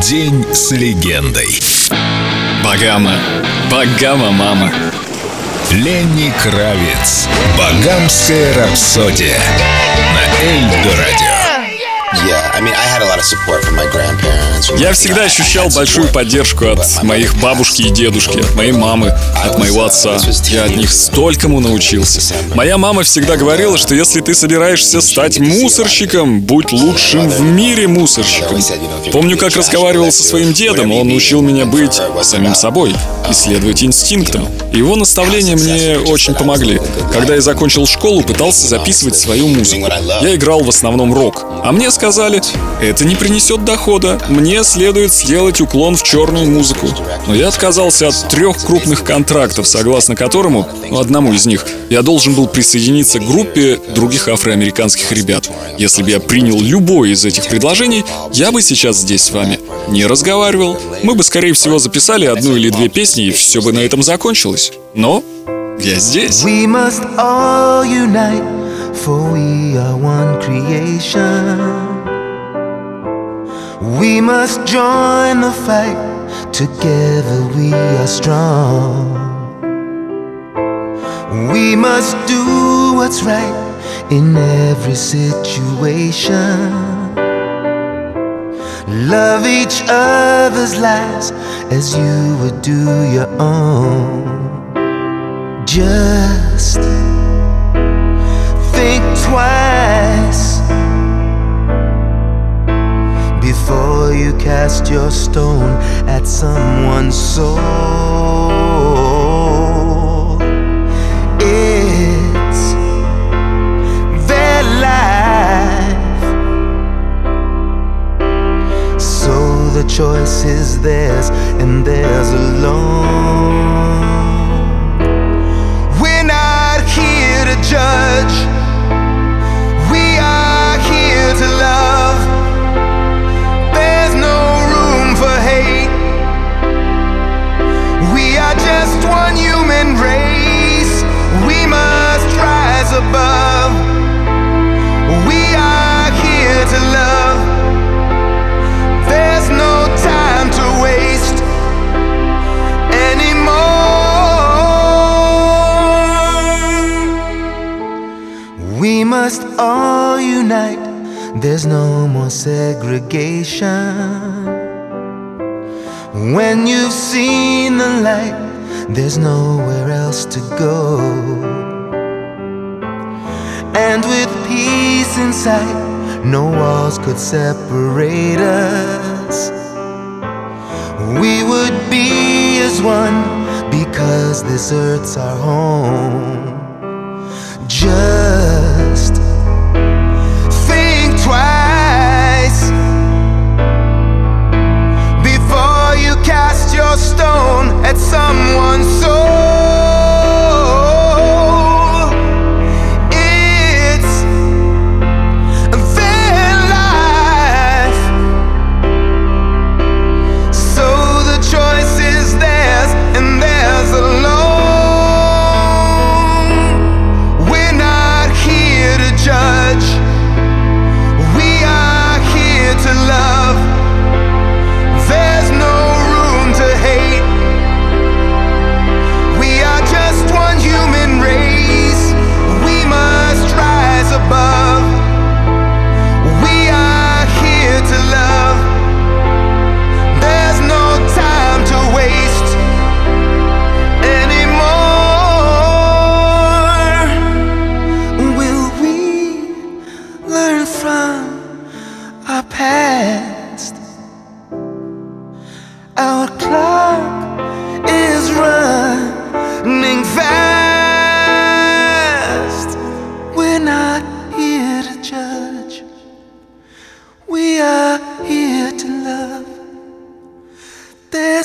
День с легендой. Багама. Багама, мама. Ленни Кравец. Багамская рапсодия. На Эльдо радио. Я всегда ощущал большую поддержку от моих бабушки и дедушки, от моей мамы, от моего отца. Я от них столькому научился. Моя мама всегда говорила, что если ты собираешься стать мусорщиком, будь лучшим в мире мусорщиком. Помню, как разговаривал со своим дедом, он учил меня быть самим собой, исследовать инстинктам. Его наставления мне очень помогли. Когда я закончил школу, пытался записывать свою музыку. Я играл в основном рок. А мне сказали, это не принесет дохода, мне следует сделать уклон в черную музыку. Но я отказался от трех крупных контрактов, согласно которому, ну, одному из них, я должен был присоединиться к группе других афроамериканских ребят. Если бы я принял любое из этих предложений, я бы сейчас здесь с вами не разговаривал. Мы бы, скорее всего, записали одну или две песни, и все бы на этом закончилось. Но я здесь. We must all unite, for we are one creation. We must join the fight, together we are strong. We must do what's right in every situation. Love each other's lives as you would do your own. Just think twice before you cast your stone at someone's soul. It's their life, so the choice is theirs and theirs alone. Must all unite. There's no more segregation. When you've seen the light, there's nowhere else to go. And with peace in sight, no walls could separate us. We would be as one because this earth's our home.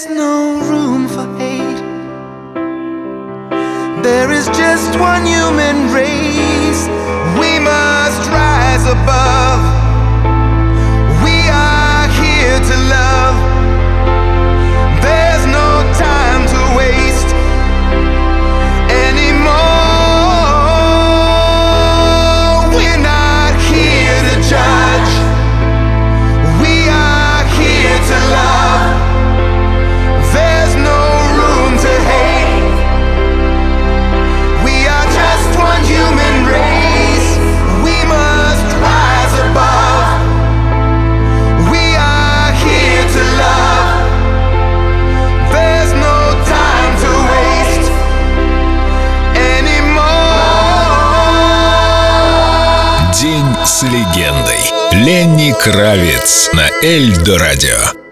No room for hate. There is just one human race. День с легендой. Ленни Кравец на Эльдо радио.